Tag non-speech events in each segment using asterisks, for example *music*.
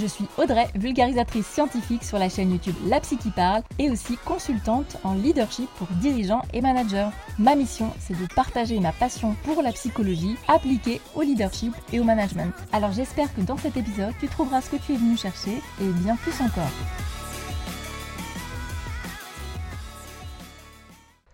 Je suis Audrey, vulgarisatrice scientifique sur la chaîne YouTube La Psy qui parle et aussi consultante en leadership pour dirigeants et managers. Ma mission, c'est de partager ma passion pour la psychologie appliquée au leadership et au management. Alors j'espère que dans cet épisode, tu trouveras ce que tu es venu chercher et bien plus encore.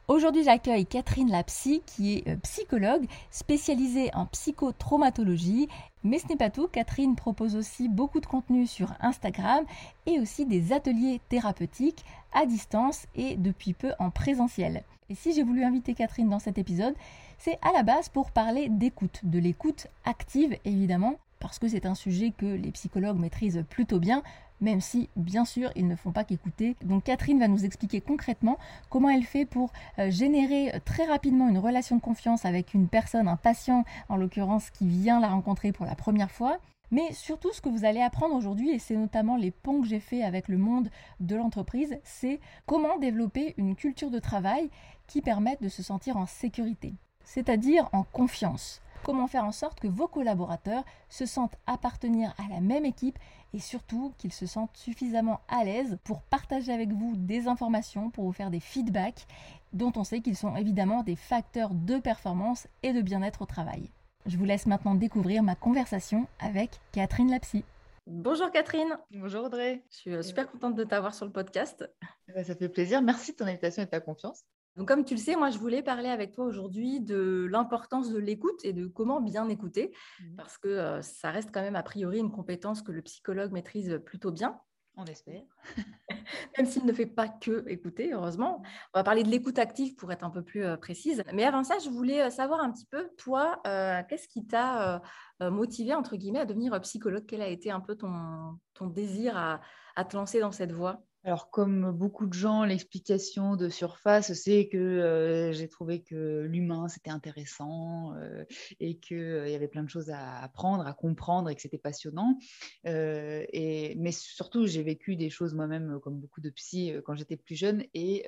Aujourd'hui, j'accueille Catherine Lapsy, qui est euh, psychologue spécialisée en psychotraumatologie. Mais ce n'est pas tout, Catherine propose aussi beaucoup de contenu sur Instagram et aussi des ateliers thérapeutiques à distance et depuis peu en présentiel. Et si j'ai voulu inviter Catherine dans cet épisode, c'est à la base pour parler d'écoute, de l'écoute active évidemment, parce que c'est un sujet que les psychologues maîtrisent plutôt bien, même si bien sûr ils ne font pas qu'écouter. Donc Catherine va nous expliquer concrètement comment elle fait pour euh, générer euh, très rapidement une relation de confiance avec une personne, un patient en l'occurrence qui vient la rencontrer pour la première fois. Mais surtout, ce que vous allez apprendre aujourd'hui, et c'est notamment les ponts que j'ai fait avec le monde de l'entreprise, c'est comment développer une culture de travail qui permette de se sentir en sécurité, c'est-à-dire en confiance comment faire en sorte que vos collaborateurs se sentent appartenir à la même équipe et surtout qu'ils se sentent suffisamment à l'aise pour partager avec vous des informations, pour vous faire des feedbacks dont on sait qu'ils sont évidemment des facteurs de performance et de bien-être au travail. Je vous laisse maintenant découvrir ma conversation avec Catherine Lapsy. Bonjour Catherine. Bonjour Audrey. Je suis euh, super contente de t'avoir sur le podcast. Eh ben, ça fait plaisir. Merci de ton invitation et de ta confiance. Donc, comme tu le sais, moi, je voulais parler avec toi aujourd'hui de l'importance de l'écoute et de comment bien écouter, mmh. parce que euh, ça reste quand même a priori une compétence que le psychologue maîtrise plutôt bien. On espère. *laughs* même s'il ne fait pas que écouter, heureusement. On va parler de l'écoute active pour être un peu plus euh, précise. Mais avant ça, je voulais euh, savoir un petit peu, toi, qu'est-ce qui t'a motivé, entre guillemets, à devenir psychologue? Quel a été un peu ton, ton désir à, à te lancer dans cette voie? Alors, comme beaucoup de gens, l'explication de surface, c'est que euh, j'ai trouvé que l'humain, c'était intéressant euh, et qu'il euh, y avait plein de choses à apprendre, à comprendre et que c'était passionnant. et, mais surtout, j'ai vécu des choses moi-même, comme beaucoup de psy, quand j'étais plus jeune. Et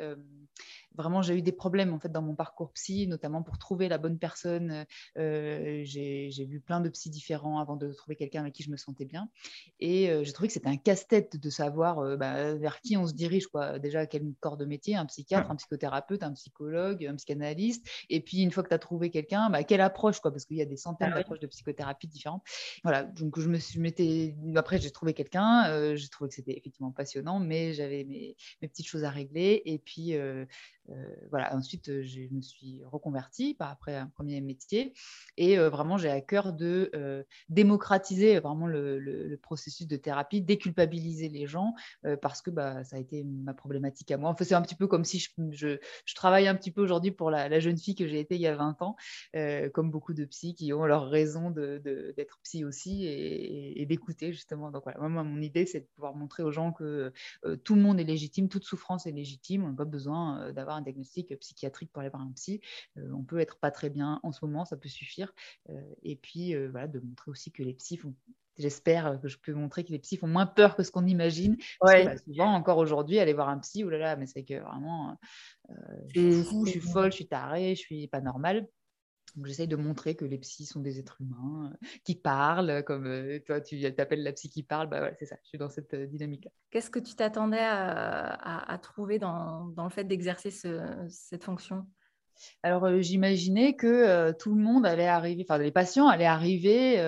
vraiment, j'ai eu des problèmes en fait dans mon parcours psy, notamment pour trouver la bonne personne. Euh, j'ai vu plein de psys différents avant de trouver quelqu'un avec qui je me sentais bien. Et euh, j'ai trouvé que c'était un casse-tête de savoir euh, bah, vers qui on se dirige. Quoi. Déjà, quel corps de métier, un psychiatre, un psychothérapeute, un psychologue, un psychanalyste. Et puis, une fois que tu as trouvé quelqu'un, bah, quelle approche quoi, Parce qu'il y a des centaines ah d'approches de psychothérapie différentes. Voilà, donc je me suis m'étais. Après, j'ai trouvé quelqu'un. j'ai trouvé que c'était effectivement passionnant, mais j'avais mes, mes, petites choses à régler. Et puis, euh, voilà, ensuite, euh, je me suis reconvertie par après un premier métier et euh, vraiment, j'ai à cœur de démocratiser vraiment le, processus de thérapie, déculpabiliser les gens parce que bah, ça a été ma problématique à moi. Enfin, c'est un petit peu comme si je, travaille un petit peu aujourd'hui pour la, jeune fille que j'ai été il y a 20 ans, comme beaucoup de psys qui ont leur raison d'être de, psy aussi et, d'écouter justement. Donc voilà, moi, mon idée, c'est de pouvoir montrer aux gens que tout le monde est légitime, toute souffrance est légitime, on n'a pas besoin d'avoir un diagnostic psychiatrique pour aller voir un psy. Euh, on peut être pas très bien en ce moment, ça peut suffire. Euh, et puis, euh, voilà, de montrer aussi que les psys font j'espère que je peux montrer que les psys font moins peur que ce qu'on imagine. Parce que, bah, souvent, encore aujourd'hui, aller voir un psy, oh là là, mais c'est que vraiment, je suis fou, je suis folle, je suis tarée, je suis pas normale. J'essaye de montrer que les psys sont des êtres humains euh, qui parlent, comme euh, toi, tu t'appelles la psy qui parle. Bah, c'est ça, je suis dans cette euh, dynamique-là. Qu'est-ce que tu t'attendais à, trouver dans le fait d'exercer cette fonction? Alors, euh, j'imaginais que euh, tout le monde allait arriver, enfin, les patients allaient arriver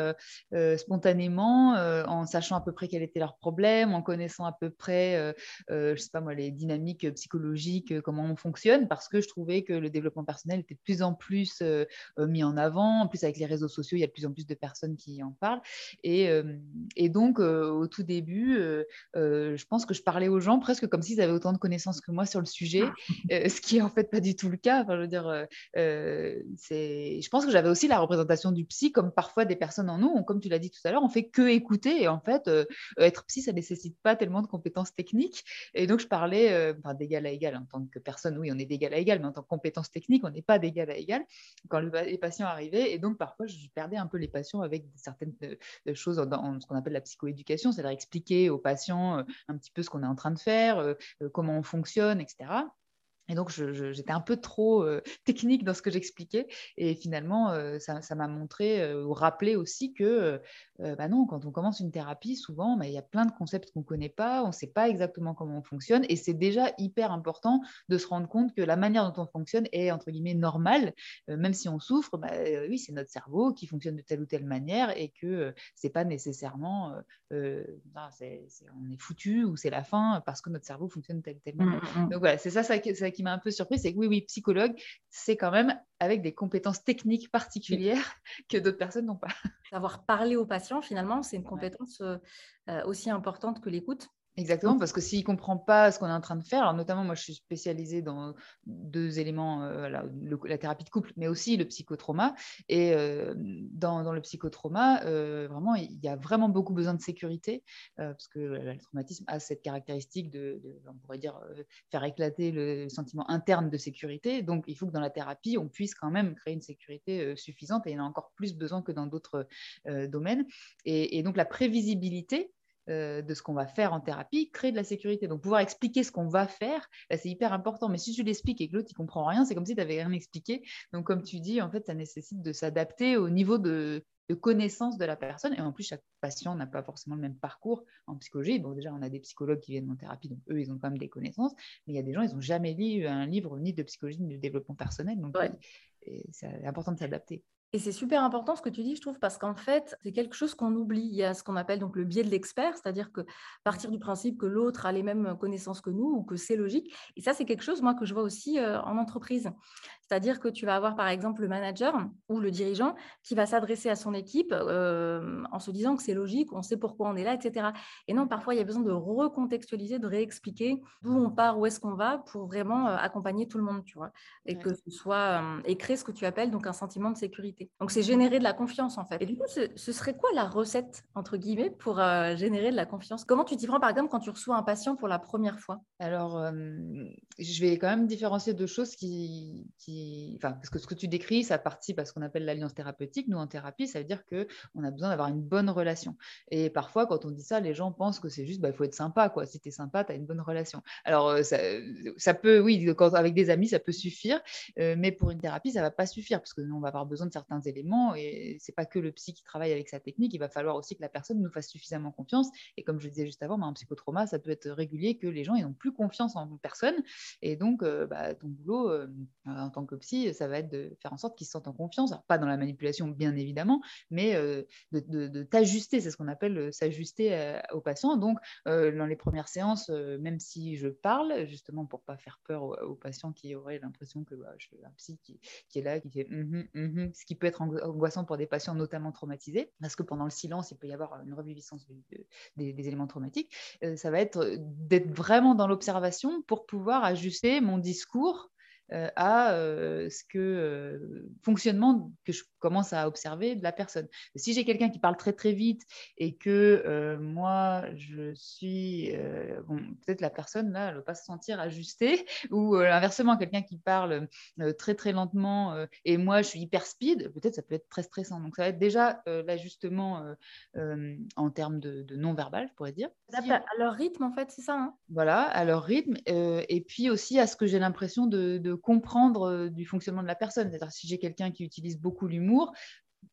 euh, spontanément en sachant à peu près quel était leur problème, en connaissant à peu près, je sais pas moi, les dynamiques psychologiques, comment on fonctionne, parce que je trouvais que le développement personnel était de plus en plus mis en avant. En plus, avec les réseaux sociaux, il y a de plus en plus de personnes qui en parlent. Et, et donc, au tout début, je pense que je parlais aux gens presque comme s'ils avaient autant de connaissances que moi sur le sujet, *laughs* ce qui est en fait pas du tout le cas. Enfin, je veux dire, dire, c'est, je pense que j'avais aussi la représentation du psy comme parfois des personnes en nous, comme tu l'as dit tout à l'heure, on fait que écouter et en fait, être psy, ça nécessite pas tellement de compétences techniques. Et donc je parlais, d'égal à égal en tant que personne, oui, on est d'égal à égal, mais en tant que compétence technique, on n'est pas d'égal à égal quand les patients arrivaient. Et donc parfois, je perdais un peu les patients avec certaines choses dans ce qu'on appelle la psychoéducation, c'est-à-dire expliquer aux patients un petit peu ce qu'on est en train de faire, comment on fonctionne, etc. Et donc, j'étais un peu trop euh, technique dans ce que j'expliquais. Et finalement, euh, ça m'a montré euh, ou rappelé aussi que, bah non, quand on commence une thérapie, souvent, bah, il y a plein de concepts qu'on ne connaît pas, on ne sait pas exactement comment on fonctionne. Et c'est déjà hyper important de se rendre compte que la manière dont on fonctionne est, entre guillemets, normale. même si on souffre, bah, oui, c'est notre cerveau qui fonctionne de telle ou telle manière et que ce n'est pas nécessairement, on est foutu ou c'est la fin parce que notre cerveau fonctionne de telle ou telle manière. Mmh, mmh. Donc voilà, c'est ça, ça, ça qui m'a un peu surpris, c'est que oui, oui, psychologue, c'est quand même avec des compétences techniques particulières que d'autres personnes n'ont pas. Savoir parler aux patients, finalement, c'est une compétence euh, euh, aussi importante que l'écoute. Exactement, parce que s'il ne comprend pas ce qu'on est en train de faire, alors notamment moi je suis spécialisée dans deux éléments, euh, la, thérapie de couple, mais aussi le psychotrauma. Et euh, dans, le psychotrauma, euh, vraiment, il y a vraiment beaucoup besoin de sécurité, parce que le traumatisme a cette caractéristique de, on pourrait dire, faire éclater le sentiment interne de sécurité. Donc il faut que dans la thérapie, on puisse quand même créer une sécurité suffisante, et il y en a encore plus besoin que dans d'autres domaines. et donc la prévisibilité, euh, de ce qu'on va faire en thérapie, créer de la sécurité. Donc, pouvoir expliquer ce qu'on va faire, bah, c'est hyper important. Mais si tu l'expliques et que l'autre, il comprend rien, c'est comme si tu n'avais rien expliqué. Donc, comme tu dis, en fait, ça nécessite de s'adapter au niveau de, connaissance de la personne. Et en plus, chaque patient n'a pas forcément le même parcours en psychologie. Bon, déjà, on a des psychologues qui viennent en thérapie, donc eux, ils ont quand même des connaissances. Mais il y a des gens, ils n'ont jamais lu un livre ni de psychologie ni de développement personnel. Donc, c'est important de s'adapter. Et c'est super important ce que tu dis, je trouve, parce qu'en fait, c'est quelque chose qu'on oublie. Il y a ce qu'on appelle donc le biais de l'expert, c'est-à-dire que partir du principe que l'autre a les mêmes connaissances que nous ou que c'est logique. Et ça, c'est quelque chose, moi, que je vois aussi euh, en entreprise. C'est-à-dire que tu vas avoir, par exemple, le manager ou le dirigeant qui va s'adresser à son équipe euh, en se disant que c'est logique, on sait pourquoi on est là, etc. Et non, parfois, il y a besoin de recontextualiser, de réexpliquer d'où on part, où est-ce qu'on va pour vraiment euh, accompagner tout le monde, tu vois. Et que ce soit, et créer ce que tu appelles donc un sentiment de sécurité. Donc, c'est générer de la confiance, en fait. Et du coup, ce, serait quoi la recette, entre guillemets, pour euh, générer de la confiance? Comment tu t'y prends, par exemple, quand tu reçois un patient pour la première fois? Alors, euh, je vais quand même différencier deux choses qui. Enfin, parce que ce que tu décris, ça participe à ce qu'on appelle l'alliance thérapeutique. Nous, en thérapie, ça veut dire qu'on a besoin d'avoir une bonne relation. Et parfois, quand on dit ça, les gens pensent que c'est juste, il bah, faut être sympa, quoi. Si tu es sympa, tu as une bonne relation. Alors, euh, ça, peut, oui, avec des amis, ça peut suffire, mais pour une thérapie, ça va pas suffire, parce que nous, on va avoir besoin de certains éléments et c'est pas que le psy qui travaille avec sa technique, il va falloir aussi que la personne nous fasse suffisamment confiance. Et comme je disais juste avant, un psychotrauma, ça peut être régulier que les gens n'ont plus confiance en personne. Et donc, euh, bah, ton boulot euh, en tant que psy, ça va être de faire en sorte qu'ils se sentent en confiance. pas dans la manipulation, bien évidemment, mais euh, de, t'ajuster. C'est ce qu'on appelle s'ajuster au patient. Donc, dans les premières séances, même si je parle, justement pour pas faire peur aux, patients qui auraient l'impression que bah, je suis un psy qui, est là, qui fait mm -hmm, ce qui peut être angoissant pour des patients notamment traumatisés, parce que pendant le silence, il peut y avoir une reviviscence des, éléments traumatiques. Euh, ça va être d'être vraiment dans l'observation pour pouvoir ajuster mon discours euh, à euh, ce que euh, fonctionnement que je commence à observer de la personne. Si j'ai quelqu'un qui parle très très vite et que moi je suis bon, peut-être la personne là, elle ne va pas se sentir ajustée *laughs* ou inversement quelqu'un qui parle très très lentement et moi je suis hyper speed, peut-être ça peut être très stressant. Donc ça va être déjà l'ajustement en termes de, non verbal, je pourrais dire. À leur rythme en fait, c'est ça. Hein voilà, à leur rythme et puis aussi à ce que j'ai l'impression de, de comprendre euh, du fonctionnement de la personne. C'est-à-dire si j'ai quelqu'un qui utilise beaucoup l'humour,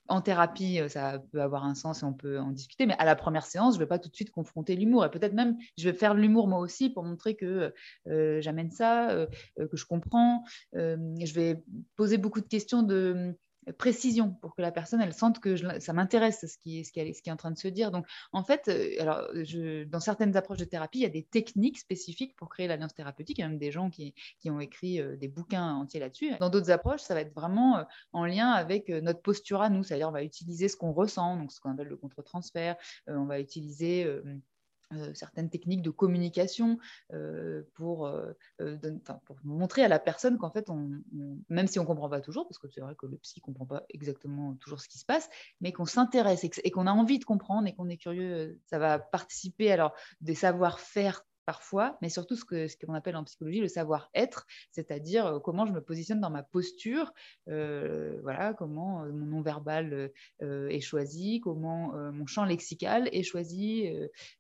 en thérapie, euh, ça peut avoir un sens et on peut en discuter, mais à la première séance, je ne vais pas tout de suite confronter l'humour. Et peut-être même, je vais faire l'humour moi aussi pour montrer que euh, j'amène ça, que je comprends. je vais poser beaucoup de questions de précision pour que la personne elle sente que ça m'intéresse ce qui, ce, qui ce qui est en train de se dire. Donc en fait, euh, alors, dans certaines approches de thérapie, il y a des techniques spécifiques pour créer l'alliance thérapeutique. Il y a même des gens qui, qui ont écrit euh, des bouquins entiers là-dessus. Dans d'autres approches, ça va être vraiment euh, en lien avec notre posture à nous, c'est-à-dire on va utiliser ce qu'on ressent, donc ce qu'on appelle le contre-transfert, on va utiliser euh, certaines techniques de communication euh, pour, euh, pour, montrer à la personne qu'en fait, on, même si on ne comprend pas toujours, parce que c'est vrai que le psy ne comprend pas exactement toujours ce qui se passe, mais qu'on s'intéresse et qu'on a envie de comprendre et qu'on est curieux, ça va participer alors des savoir-faire parfois, mais surtout ce qu'on ce appelle en psychologie le savoir-être, c'est-à-dire euh, comment je me positionne dans ma posture, euh, voilà, comment euh, mon non-verbal est choisi, comment mon champ lexical est choisi,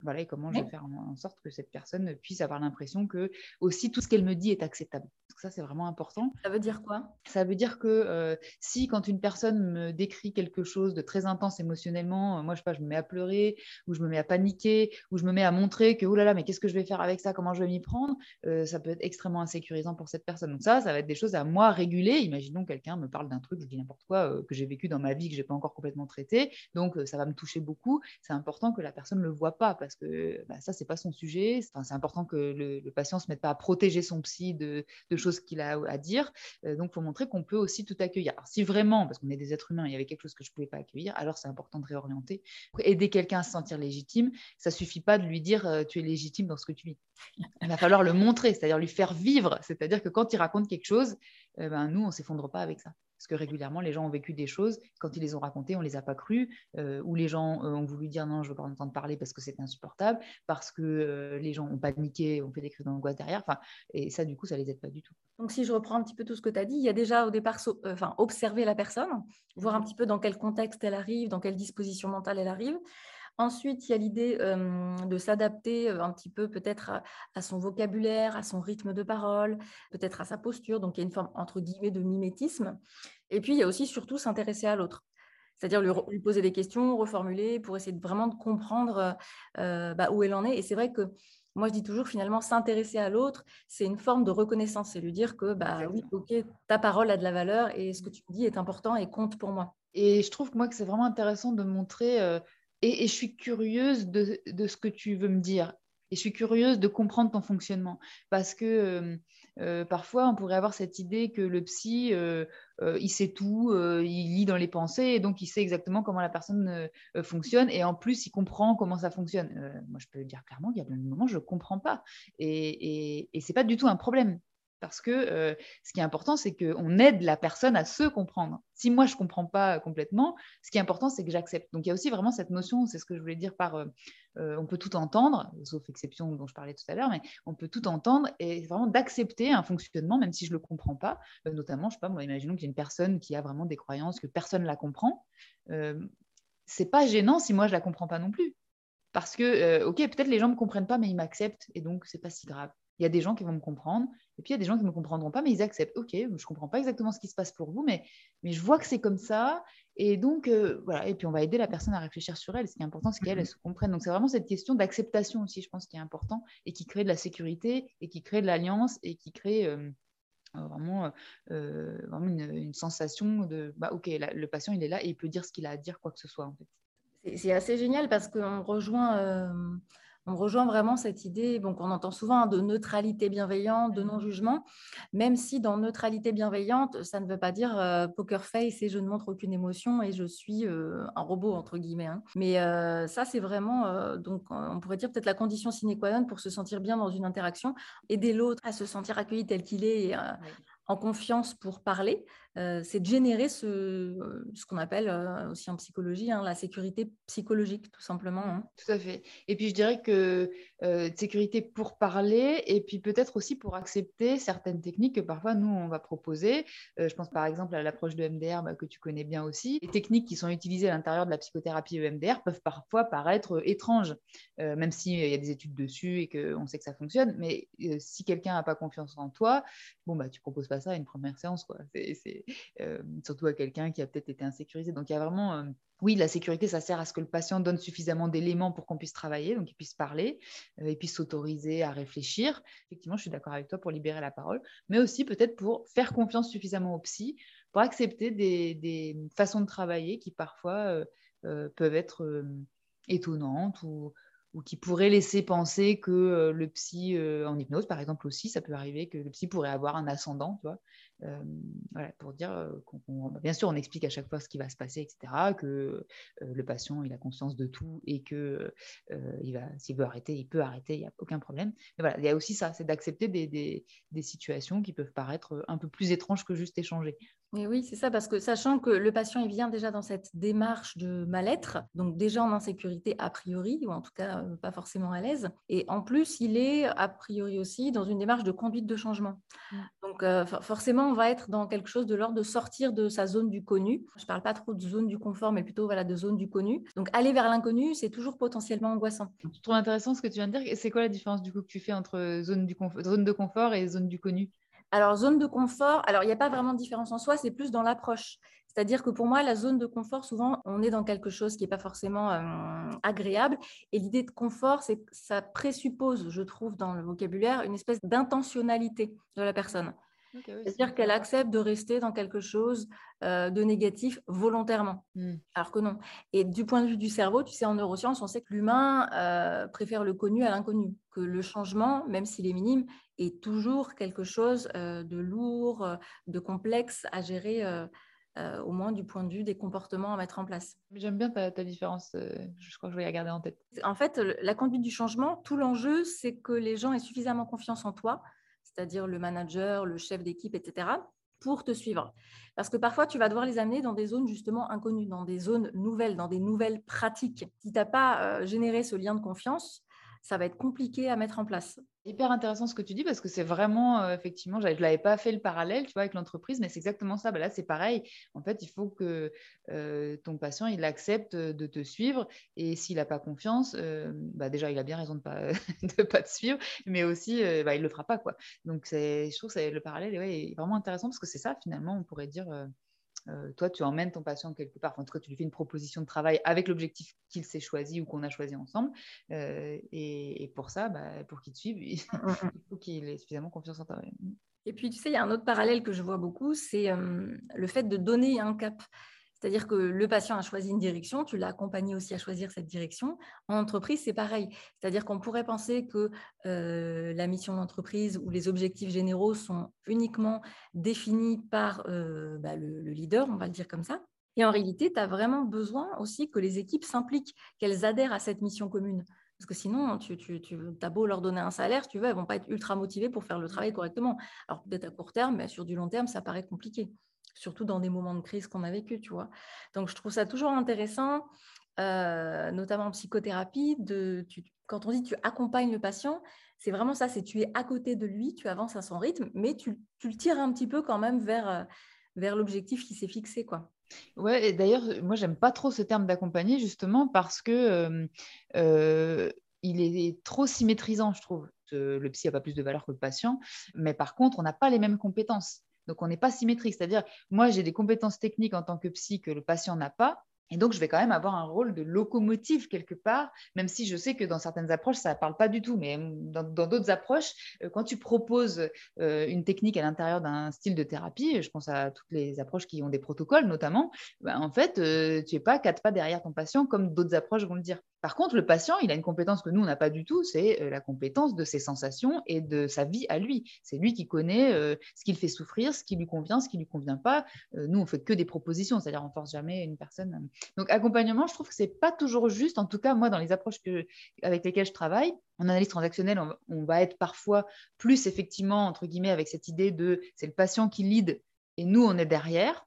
voilà, et comment je vais faire en, sorte que cette personne puisse avoir l'impression que aussi tout ce qu'elle me dit est acceptable. Ça, c'est vraiment important. Ça veut dire quoi? Ça veut dire que si quand une personne me décrit quelque chose de très intense émotionnellement, moi je sais pas, je me mets à pleurer, ou je me mets à paniquer, ou je me mets à montrer que oh là là, mais qu'est-ce que je vais faire avec ça, comment je vais m'y prendre, euh, ça peut être extrêmement insécurisant pour cette personne. Donc ça, ça va être des choses à moi réguler. Imaginons quelqu'un me parle d'un truc, je dis n'importe quoi, euh, que j'ai vécu dans ma vie, que j'ai pas encore complètement traité. Donc euh, ça va me toucher beaucoup. C'est important que la personne ne le voit pas parce que bah, ça, c'est pas son sujet. Enfin, c'est important que le, patient se mette pas à protéger son psy de, choses qu'il a à dire. donc, il faut montrer qu'on peut aussi tout accueillir. Alors, si vraiment, parce qu'on est des êtres humains, il y avait quelque chose que je pouvais pas accueillir, alors c'est important de réorienter. Aider quelqu'un à se sentir légitime, ça suffit pas de lui dire tu es légitime dans ce que tu il va falloir le montrer, c'est-à-dire lui faire vivre. C'est-à-dire que quand il raconte quelque chose, eh ben, nous, on ne s'effondre pas avec ça. Parce que régulièrement, les gens ont vécu des choses, quand ils les ont racontées, on ne les a pas crues, euh, ou les gens euh, ont voulu dire non, je ne veux pas entendre parler parce que c'est insupportable, parce que euh, les gens ont paniqué, ont fait des crises d'angoisse derrière. Et ça, du coup, ça ne les aide pas du tout. Donc, si je reprends un petit peu tout ce que tu as dit, il y a déjà au départ observer la personne, voir un petit peu dans quel contexte elle arrive, dans quelle disposition mentale elle arrive. Ensuite, il y a l'idée de s'adapter un petit peu peut-être à, son vocabulaire, à son rythme de parole, peut-être à sa posture. Donc, il y a une forme, entre guillemets, de mimétisme. Et puis, il y a aussi surtout s'intéresser à l'autre. C'est-à-dire lui, poser des questions, reformuler pour essayer de vraiment de comprendre bah, où elle en est. Et c'est vrai que moi, je dis toujours, finalement, s'intéresser à l'autre, c'est une forme de reconnaissance. C'est lui dire que, bah oui, ok, ta parole a de la valeur et ce que tu me dis est important et compte pour moi. Et je trouve, moi, que c'est vraiment intéressant de montrer et, je suis curieuse de, ce que tu veux me dire. Et je suis curieuse de comprendre ton fonctionnement. Parce que euh, euh, parfois, on pourrait avoir cette idée que le psy, euh, il sait tout, il lit dans les pensées, et donc il sait exactement comment la personne fonctionne. Et en plus, il comprend comment ça fonctionne. moi, je peux dire clairement qu'il y a plein de moments, je ne comprends pas. Et, et, et ce n'est pas du tout un problème. Parce que euh, ce qui est important, c'est qu'on aide la personne à se comprendre. Si moi, je ne comprends pas complètement, ce qui est important, c'est que j'accepte. Donc, il y a aussi vraiment cette notion, c'est ce que je voulais dire par euh, euh, on peut tout entendre, sauf exception dont je parlais tout à l'heure, mais on peut tout entendre et vraiment d'accepter un fonctionnement, même si je ne le comprends pas. notamment, je sais pas, moi, imaginons qu'il y a une personne qui a vraiment des croyances que personne ne la comprend. c'est pas gênant si moi, je ne la comprends pas non plus. Parce que, ok, peut-être les gens ne me comprennent pas, mais ils m'acceptent et donc, c'est pas si grave. Il y a des gens qui vont me comprendre, et puis il y a des gens qui ne me comprendront pas, mais ils acceptent. Ok, je ne comprends pas exactement ce qui se passe pour vous, mais, mais je vois que c'est comme ça. Et donc, euh, voilà. Et puis on va aider la personne à réfléchir sur elle. Ce qui est important, c'est qu'elle mhm. se comprenne. Donc c'est vraiment cette question d'acceptation aussi, je pense, qui est important et qui crée de la sécurité et qui crée de l'alliance et qui crée. Euh, vraiment, euh, vraiment une, sensation de bah, ok le patient il est là et il peut dire ce qu'il a à dire quoi que ce soit en fait c'est assez génial parce qu'on rejoint on rejoint vraiment cette idée bon, qu'on entend souvent hein, de neutralité bienveillante, de non-jugement, même si dans neutralité bienveillante, ça ne veut pas dire euh, poker face et je ne montre aucune émotion et je suis euh, un robot, entre guillemets. Hein. Mais euh, ça, c'est vraiment, donc, on pourrait dire peut-être la condition sine qua non pour se sentir bien dans une interaction, aider l'autre à se sentir accueilli tel qu'il est et, en confiance pour parler, euh, c'est de générer ce, ce qu'on appelle euh, aussi en psychologie hein, la sécurité psychologique, tout simplement. Hein. Tout à fait. Et puis je dirais que euh, sécurité pour parler et puis peut-être aussi pour accepter certaines techniques que parfois nous on va proposer. je pense par exemple à l'approche de MDR bah, que tu connais bien aussi. Les techniques qui sont utilisées à l'intérieur de la psychothérapie EMDR peuvent parfois paraître étranges, même s'il y a des études dessus et qu'on sait que ça fonctionne. Mais si quelqu'un n'a pas confiance en toi, bon bah tu proposes pas ça à une première séance, quoi. C'est, euh, surtout à quelqu'un qui a peut-être été insécurisé. Donc il y a vraiment, euh, oui, la sécurité, ça sert à ce que le patient donne suffisamment d'éléments pour qu'on puisse travailler, donc il puisse parler, euh, et puis s'autoriser à réfléchir. Effectivement, je suis d'accord avec toi pour libérer la parole, mais aussi peut-être pour faire confiance suffisamment au psy, pour accepter des, façons de travailler qui parfois peuvent être étonnantes ou ou qui pourrait laisser penser que le psy en hypnose, par exemple aussi, ça peut arriver que le psy pourrait avoir un ascendant, tu vois, euh, voilà, pour dire euh, qu'on, bien sûr, on explique à chaque fois ce qui va se passer, etc., que euh, le patient, il a conscience de tout et que il va, s'il veut arrêter, il peut arrêter, il n'y a aucun problème. Mais voilà, il y a aussi ça, c'est d'accepter des, des, des, situations qui peuvent paraître un peu plus étranges que juste échanger. Et oui, c'est ça, parce que sachant que le patient il vient déjà dans cette démarche de mal-être, donc déjà en insécurité a priori, ou en tout cas pas forcément à l'aise, et en plus il est a priori aussi dans une démarche de conduite de changement. Mmh. Donc forcément, on va être dans quelque chose de l'ordre de sortir de sa zone du connu. Je ne parle pas trop de zone du confort, mais plutôt voilà, de zone du connu. Donc aller vers l'inconnu, c'est toujours potentiellement angoissant. Je trouve intéressant ce que tu viens de dire? C'est quoi la différence du coup que tu fais entre zone, du zone de confort et zone du connu? Alors, zone de confort, alors il n'y a pas vraiment de différence en soi, c'est plus dans l'approche. C'est-à-dire que pour moi, la zone de confort, souvent, on est dans quelque chose qui n'est pas forcément euh, agréable. Et l'idée de confort, c'est ça présuppose, je trouve, dans le vocabulaire, une espèce d'intentionnalité de la personne. C'est-à-dire qu'elle accepte de rester dans quelque chose euh, de négatif volontairement, hmm. alors que non. Et du point de vue du cerveau, tu sais, en neurosciences, on sait que l'humain euh, préfère le connu à l'inconnu, que le changement, même s'il est minime, est toujours quelque chose euh, de lourd, de complexe à gérer. au moins du point de vue des comportements à mettre en place. J'aime bien ta, ta différence, je crois que je vais la garder en tête. En fait, la conduite du changement, tout l'enjeu, c'est que les gens aient suffisamment confiance en toi c'est-à-dire le manager, le chef d'équipe, etc., pour te suivre. Parce que parfois, tu vas devoir les amener dans des zones justement inconnues, dans des zones nouvelles, dans des nouvelles pratiques. Si tu pas euh, généré ce lien de confiance, ça va être compliqué à mettre en place hyper intéressant ce que tu dis parce que c'est vraiment, euh, effectivement, je ne l'avais pas fait le parallèle, tu vois, avec l'entreprise, mais c'est exactement ça. Bah, là, c'est pareil. En fait, il faut que euh, ton patient, il accepte de te suivre et s'il n'a pas confiance, euh, bah, déjà, il a bien raison de ne pas, *laughs* de pas te suivre, mais aussi, bah, il ne le fera pas, quoi. Donc, je trouve que le parallèle est vraiment intéressant parce que c'est ça, finalement, on pourrait dire euh, toi, tu emmènes ton patient quelque part. en tout cas, tu lui fais une proposition de travail avec l'objectif qu'il s'est choisi ou qu'on a choisi ensemble. Euh, et, pour ça, bah, pour qu'il te suive, il, mm, mm, mm. *laughs* faut qu'il ait suffisamment confiance en toi. Et puis, tu sais, il y a un autre parallèle que je vois beaucoup, c'est euh, le fait de donner un cap. C'est-à-dire que le patient a choisi une direction, tu l'as accompagné aussi à choisir cette direction. En entreprise, c'est pareil. C'est-à-dire qu'on pourrait penser que euh, la mission d'entreprise ou les objectifs généraux sont uniquement définis par euh, bah, le, leader, on va le dire comme ça. Et en réalité, tu as vraiment besoin aussi que les équipes s'impliquent, qu'elles adhèrent à cette mission commune. Parce que sinon, tu, tu, tu as beau leur donner un salaire, tu veux, elles ne vont pas être ultra motivées pour faire le travail correctement. Alors peut-être à court terme, mais sur du long terme, ça paraît compliqué surtout dans des moments de crise qu'on a vécu, tu vois. Donc, je trouve ça toujours intéressant, euh, notamment en psychothérapie, quand on dit tu accompagnes le patient, c'est vraiment ça, c'est tu es à côté de lui, tu avances à son rythme, mais tu, le tires un petit peu quand même vers, euh, vers l'objectif qui s'est fixé, quoi. Ouais, et d'ailleurs, moi, j'aime pas trop ce terme d'accompagner, justement, parce que euh, il est trop symétrisant, je trouve. Le psy n'a pas plus de valeur que le patient, mais par contre, on n'a pas les mêmes compétences. Donc, on n'est pas symétrique. C'est-à-dire, moi, j'ai des compétences techniques en tant que psy que le patient n'a pas. Et donc, je vais quand même avoir un rôle de locomotive quelque part, même si je sais que dans certaines approches, ça ne parle pas du tout. Mais dans d'autres approches, euh, quand tu proposes euh, une technique à l'intérieur d'un style de thérapie, je pense à toutes les approches qui ont des protocoles notamment, ben, en fait, euh, tu n'es pas quatre pas derrière ton patient comme d'autres approches vont le dire. Par contre, le patient, il a une compétence que nous, on n'a pas du tout, c'est euh, la compétence de ses sensations et de sa vie à lui. C'est lui qui connaît euh, ce qui le fait souffrir, ce qui lui convient, ce qui lui convient pas. Euh, nous, on fait que des propositions, c'est-à-dire on force jamais une personne. Donc, accompagnement, je trouve que c'est pas toujours juste. En tout cas, moi, dans les approches que, avec lesquelles je travaille, en analyse transactionnelle, on, on va être parfois plus effectivement, entre guillemets, avec cette idée de c'est le patient qui lead et nous, on est derrière.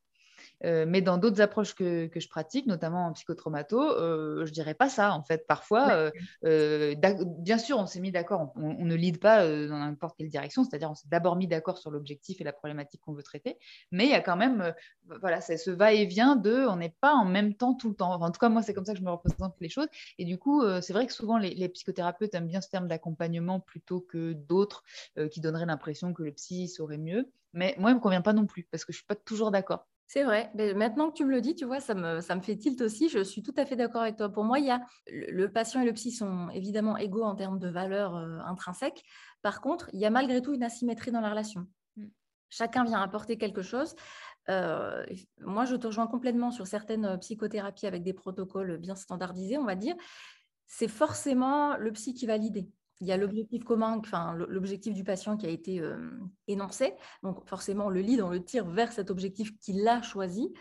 Euh, mais dans d'autres approches que, que, je pratique, notamment en psychotraumato, euh, je dirais pas ça en fait. Parfois, euh, euh, bien sûr, on s'est mis d'accord, on, ne lead pas dans n'importe quelle direction, c'est-à-dire on s'est d'abord mis d'accord sur l'objectif et la problématique qu'on veut traiter, mais il y a quand même, voilà, c'est ce va-et-vient de, on n'est pas en même temps tout le temps. en tout cas, moi, c'est comme ça que je me représente les choses. Et du coup, c'est vrai que souvent les, les, psychothérapeutes aiment bien ce terme d'accompagnement plutôt que d'autres qui donneraient l'impression que le psy saurait mieux. Mais moi, il ne me convient pas non plus parce que je ne suis pas toujours d'accord. C'est vrai. Mais maintenant que tu me le dis, tu vois, ça me, ça me fait tilt aussi. Je suis tout à fait d'accord avec toi. Pour moi, il y a le, patient et le psy sont évidemment égaux en termes de valeur euh, intrinsèque. Par contre, il y a malgré tout une asymétrie dans la relation. Mm. Chacun vient apporter quelque chose. Euh, moi, je te rejoins complètement sur certaines psychothérapies avec des protocoles bien standardisés, on va dire c'est forcément le psy qui va l'idée. Il y a l'objectif commun, enfin l'objectif du patient qui a été énoncé. Donc forcément, le lead, on le tire vers cet objectif qu'il a choisi.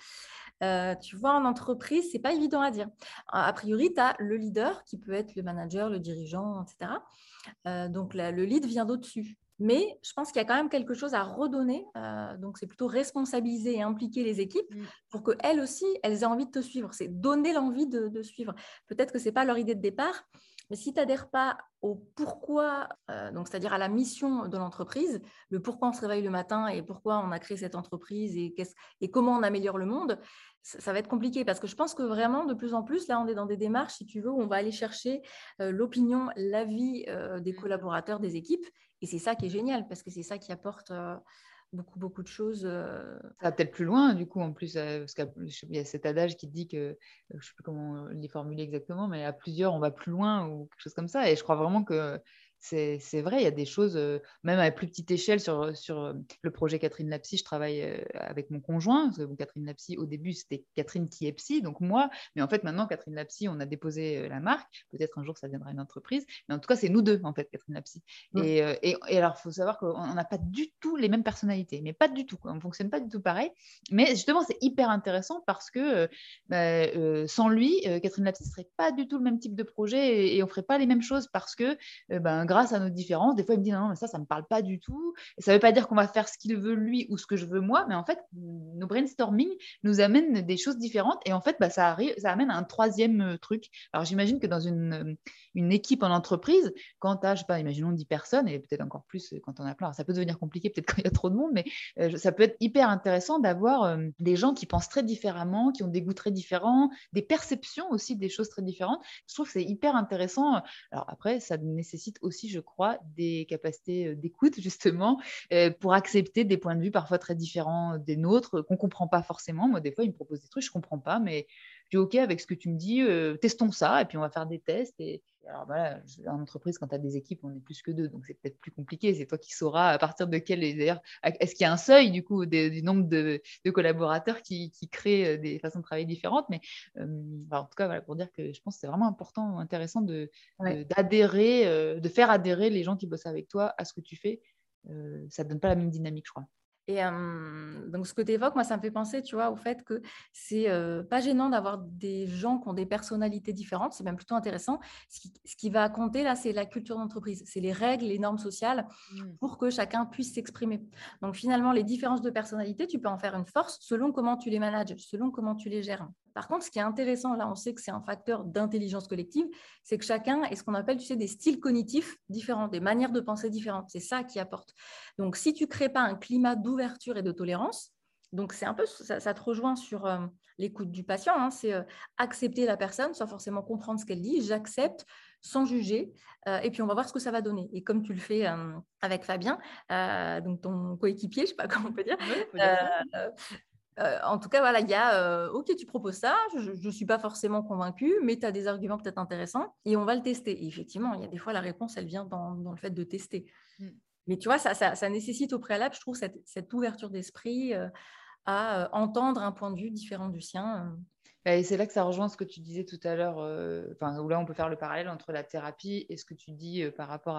tu vois, en entreprise, c'est pas évident à dire. A priori, tu as le leader qui peut être le manager, le dirigeant, etc. donc le lead vient d'au-dessus. Mais je pense qu'il y a quand même quelque chose à redonner. donc, c'est plutôt responsabiliser et impliquer les équipes mmh. pour qu'elles aussi, elles aient envie de te suivre. C'est donner l'envie de, de, suivre. Peut-être que ce n'est pas leur idée de départ, mais si tu n'adhères pas au pourquoi, euh, donc c'est-à-dire à la mission de l'entreprise, le pourquoi on se réveille le matin et pourquoi on a créé cette entreprise et, et comment on améliore le monde, ça, va être compliqué parce que je pense que vraiment de plus en plus, là, on est dans des démarches, si tu veux, où on va aller chercher euh, l'opinion, l'avis euh, des mmh. collaborateurs, des équipes. Et c'est ça qui est génial parce que c'est ça qui apporte beaucoup, beaucoup de choses. Ça va peut-être plus loin, du coup, en plus, parce qu'il y a cet adage qui dit que, je ne sais plus comment les formuler exactement, mais à plusieurs, on va plus loin ou quelque chose comme ça. Et je crois vraiment que c'est vrai, il y a des choses, euh, même à plus petite échelle, sur, sur euh, le projet Catherine Lapsy, je travaille euh, avec mon conjoint. Catherine Lapsy, au début, c'était Catherine qui est psy, donc moi. Mais en fait, maintenant, Catherine Lapsy, on a déposé la marque. Peut-être un jour, ça deviendra une entreprise. Mais en tout cas, c'est nous deux, en fait, Catherine Lapsy. Et, et, et, alors, il faut savoir qu'on n'a pas du tout les mêmes personnalités, mais pas du tout. On ne fonctionne pas du tout pareil. Mais justement, c'est hyper intéressant parce que bah, sans lui, Catherine Lapsy ne serait pas du tout le même type de projet et, on ne ferait pas les mêmes choses parce que ben, grâce à nos différences, des fois, il me dit non, mais ça, ça ne me parle pas du tout. Ça ne veut pas dire qu'on va faire ce qu'il veut lui ou ce que je veux moi, mais en fait, nos brainstorming nous amènent des choses différentes. Et en fait, bah, ça, arrive, ça amène à un troisième euh, truc. Alors, j'imagine que dans une, euh, une, équipe en entreprise, quand tu as, je sais pas, imaginons 10 personnes, et peut-être encore plus euh, quand on a plein, ça peut devenir compliqué peut-être *laughs* quand il y a trop de monde, mais ça peut être hyper intéressant d'avoir des gens qui pensent très différemment, qui ont des goûts très différents, des perceptions aussi des choses très différentes. Je trouve que c'est hyper intéressant. Alors après, ça nécessite aussi je crois, des capacités euh, d'écoute, *laughs* justement, euh, pour accepter des points de vue parfois très différents des nôtres, qu'on ne comprend pas forcément. Moi, des fois, il me propose des trucs, je comprends pas, mais je dis OK avec ce que tu me dis, euh, testons ça, et puis on va faire des tests. Et, alors voilà, en entreprise, quand tu as des équipes, on est plus que deux, donc c'est peut-être plus compliqué. C'est toi qui sauras à partir de quel. D'ailleurs, est-ce qu'il y a un seuil du coup du nombre de, collaborateurs qui, qui, créent des façons de travailler différentes Mais en tout cas, voilà, pour dire que je pense que c'est vraiment important, intéressant de, d'adhérer, de faire adhérer les gens qui bossent avec toi à ce que tu fais. ça ne donne pas la même dynamique, je crois. Et donc, ce que tu évoques, moi, ça me fait penser, tu vois, au fait que c'est pas gênant d'avoir des gens qui ont des personnalités différentes. C'est même plutôt intéressant. Ce qui, va compter, là, c'est la culture d'entreprise. C'est les règles, les normes sociales mmh. pour que chacun puisse s'exprimer. Donc, finalement, les différences de personnalité, tu peux en faire une force selon comment tu les manages, selon comment tu les gères. Par contre, ce qui est intéressant, là, on sait que c'est un facteur d'intelligence collective, c'est que chacun est ce qu'on appelle, tu sais, des styles cognitifs différents, des manières de penser différentes. C'est ça qui apporte. Donc, si tu ne crées pas un climat d'ouverture et de tolérance, donc c'est un peu, ça, te rejoint sur euh, l'écoute du patient, hein, c'est euh, accepter la personne sans forcément comprendre ce qu'elle dit, j'accepte sans juger, euh, et puis on va voir ce que ça va donner. Et comme tu le fais avec Fabien, donc ton coéquipier, je ne sais pas *laughs* comment on peut dire, euh, en tout cas, voilà, il y a euh, OK, tu proposes ça, je ne suis pas forcément convaincue, mais tu as des arguments peut-être intéressants et on va le tester. Et effectivement, il y a des fois, la réponse, elle vient dans, le fait de tester. Mm. Mais tu vois, ça, nécessite au préalable, je trouve, cette, ouverture d'esprit euh, à entendre un point de vue différent du sien. Bah, et c'est là que ça rejoint ce que tu disais tout à l'heure, euh, enfin, où là on peut faire le parallèle entre la thérapie et ce que tu dis euh, par rapport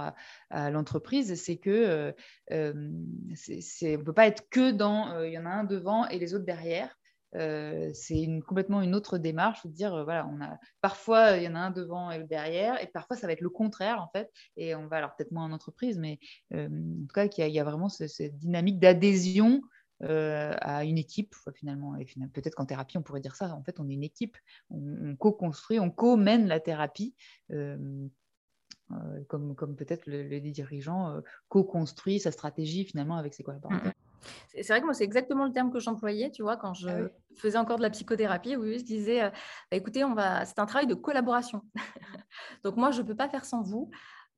à, l'entreprise, c'est que euh, ne peut pas être que dans il y en a un devant et les autres derrière. c'est complètement une autre démarche, de dire voilà, on a parfois il y en a un devant et derrière, et parfois ça va être le contraire en fait. Et on va alors peut-être moins en entreprise, mais en tout cas qu'il y, a vraiment cette dynamique d'adhésion euh, à une équipe finalement. Et finalement, peut-être qu'en thérapie, on pourrait dire ça. En fait, on est une équipe. On, co-construit, on co-mène la thérapie. Euh, euh, comme, comme peut-être le, dirigeant co-construit sa stratégie finalement avec ses collaborateurs. C'est vrai que moi, c'est exactement le terme que j'employais, tu vois, quand je ah faisais encore de la psychothérapie, oui, je disais, bah, écoutez, on va, c'est un travail de collaboration. *laughs* Donc moi, je ne peux pas faire sans vous.